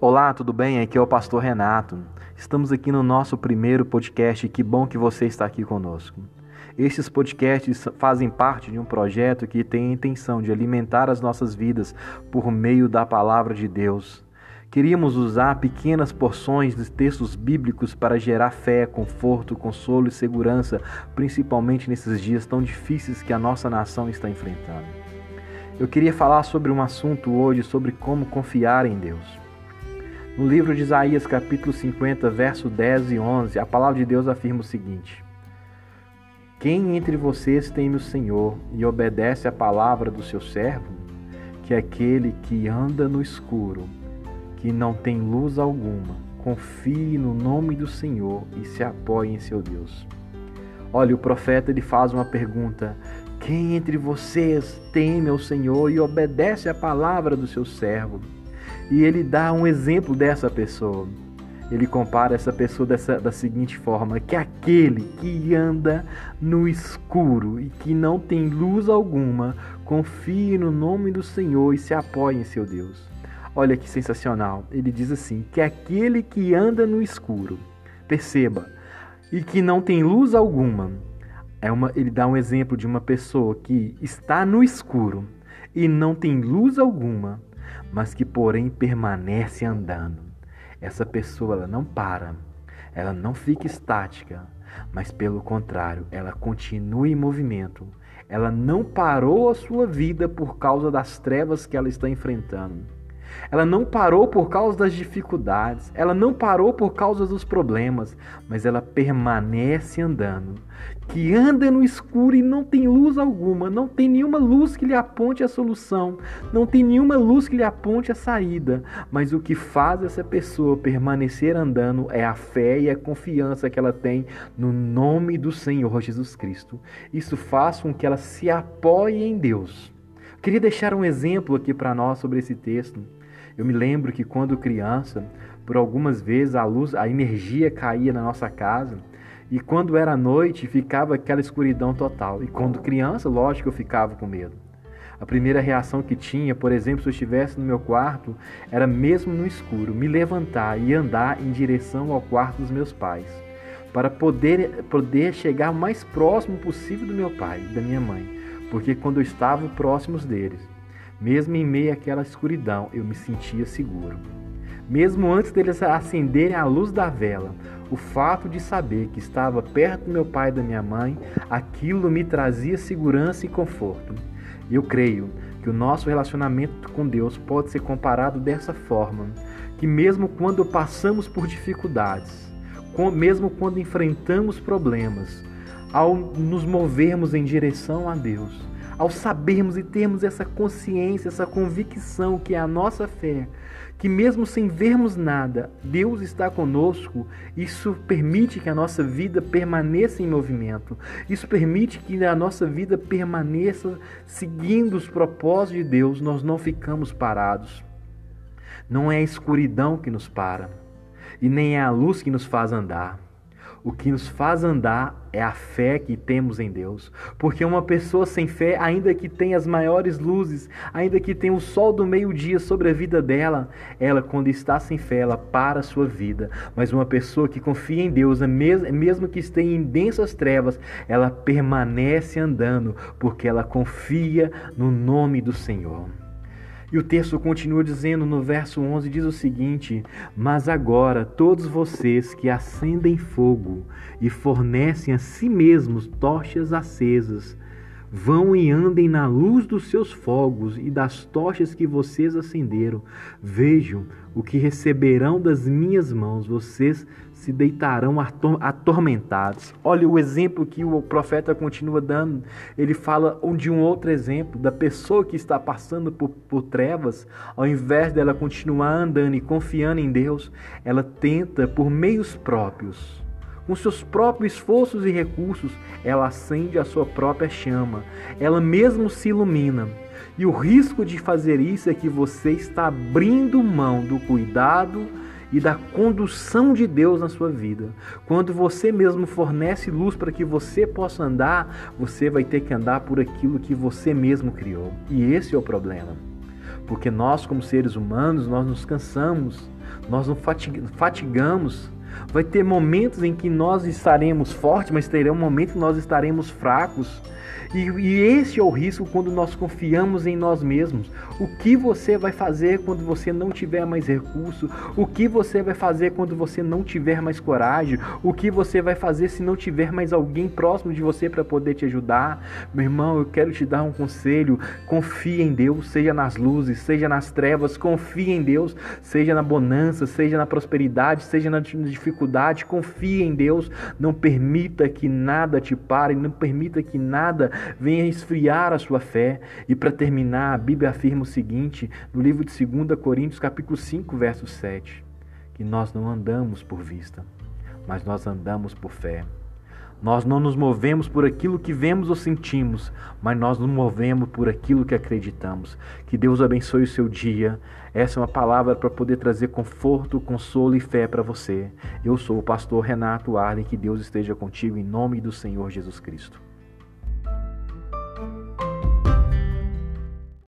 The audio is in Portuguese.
Olá, tudo bem? Aqui é o pastor Renato. Estamos aqui no nosso primeiro podcast que bom que você está aqui conosco. Estes podcasts fazem parte de um projeto que tem a intenção de alimentar as nossas vidas por meio da palavra de Deus. Queríamos usar pequenas porções de textos bíblicos para gerar fé, conforto, consolo e segurança, principalmente nesses dias tão difíceis que a nossa nação está enfrentando. Eu queria falar sobre um assunto hoje sobre como confiar em Deus. No livro de Isaías, capítulo 50, verso 10 e 11, a palavra de Deus afirma o seguinte: Quem entre vocês teme o Senhor e obedece à palavra do seu servo, que é aquele que anda no escuro, que não tem luz alguma, confie no nome do Senhor e se apoie em seu Deus. Olha, o profeta ele faz uma pergunta: Quem entre vocês teme ao Senhor e obedece à palavra do seu servo? E ele dá um exemplo dessa pessoa. Ele compara essa pessoa dessa, da seguinte forma: que aquele que anda no escuro e que não tem luz alguma, confie no nome do Senhor e se apoie em seu Deus. Olha que sensacional. Ele diz assim: que aquele que anda no escuro, perceba, e que não tem luz alguma, é uma, ele dá um exemplo de uma pessoa que está no escuro e não tem luz alguma mas que porém permanece andando. Essa pessoa ela não para, ela não fica estática, mas pelo contrário, ela continua em movimento. Ela não parou a sua vida por causa das trevas que ela está enfrentando. Ela não parou por causa das dificuldades, ela não parou por causa dos problemas, mas ela permanece andando. Que anda no escuro e não tem luz alguma, não tem nenhuma luz que lhe aponte a solução, não tem nenhuma luz que lhe aponte a saída, mas o que faz essa pessoa permanecer andando é a fé e a confiança que ela tem no nome do Senhor Jesus Cristo. Isso faz com que ela se apoie em Deus. Queria deixar um exemplo aqui para nós sobre esse texto. Eu me lembro que quando criança, por algumas vezes a luz, a energia caía na nossa casa e quando era noite ficava aquela escuridão total. E quando criança, lógico, eu ficava com medo. A primeira reação que tinha, por exemplo, se eu estivesse no meu quarto, era mesmo no escuro, me levantar e andar em direção ao quarto dos meus pais, para poder, poder chegar o mais próximo possível do meu pai, da minha mãe, porque quando eu estava próximos deles, mesmo em meio àquela escuridão, eu me sentia seguro. Mesmo antes deles acenderem a luz da vela, o fato de saber que estava perto do meu pai e da minha mãe, aquilo me trazia segurança e conforto. Eu creio que o nosso relacionamento com Deus pode ser comparado dessa forma, que mesmo quando passamos por dificuldades, mesmo quando enfrentamos problemas, ao nos movermos em direção a Deus, ao sabermos e termos essa consciência, essa convicção que é a nossa fé, que mesmo sem vermos nada, Deus está conosco, isso permite que a nossa vida permaneça em movimento. Isso permite que a nossa vida permaneça seguindo os propósitos de Deus, nós não ficamos parados. Não é a escuridão que nos para, e nem é a luz que nos faz andar. O que nos faz andar é a fé que temos em Deus. Porque uma pessoa sem fé, ainda que tenha as maiores luzes, ainda que tenha o sol do meio-dia sobre a vida dela, ela, quando está sem fé, ela para a sua vida. Mas uma pessoa que confia em Deus, mesmo que esteja em densas trevas, ela permanece andando, porque ela confia no nome do Senhor. E o texto continua dizendo no verso 11: diz o seguinte: Mas agora todos vocês que acendem fogo e fornecem a si mesmos tochas acesas, Vão e andem na luz dos seus fogos e das tochas que vocês acenderam. Vejam o que receberão das minhas mãos. Vocês se deitarão atormentados. Olha o exemplo que o profeta continua dando. Ele fala de um outro exemplo da pessoa que está passando por, por trevas. Ao invés dela continuar andando e confiando em Deus, ela tenta, por meios próprios, com seus próprios esforços e recursos, ela acende a sua própria chama. Ela mesmo se ilumina. E o risco de fazer isso é que você está abrindo mão do cuidado e da condução de Deus na sua vida. Quando você mesmo fornece luz para que você possa andar, você vai ter que andar por aquilo que você mesmo criou. E esse é o problema. Porque nós, como seres humanos, nós nos cansamos nós não fatigamos. Vai ter momentos em que nós estaremos fortes, mas terão momentos em que nós estaremos fracos. E, e esse é o risco quando nós confiamos em nós mesmos. O que você vai fazer quando você não tiver mais recurso? O que você vai fazer quando você não tiver mais coragem? O que você vai fazer se não tiver mais alguém próximo de você para poder te ajudar? Meu irmão, eu quero te dar um conselho. Confie em Deus, seja nas luzes, seja nas trevas, confie em Deus, seja na bonança, seja na prosperidade, seja na dificuldade, confie em Deus. Não permita que nada te pare, não permita que nada venha esfriar a sua fé. E para terminar, a Bíblia afirma o seguinte, no livro de 2 Coríntios, capítulo 5, verso 7, que nós não andamos por vista, mas nós andamos por fé. Nós não nos movemos por aquilo que vemos ou sentimos, mas nós nos movemos por aquilo que acreditamos. Que Deus abençoe o seu dia. Essa é uma palavra para poder trazer conforto, consolo e fé para você. Eu sou o pastor Renato Arlen. Que Deus esteja contigo em nome do Senhor Jesus Cristo.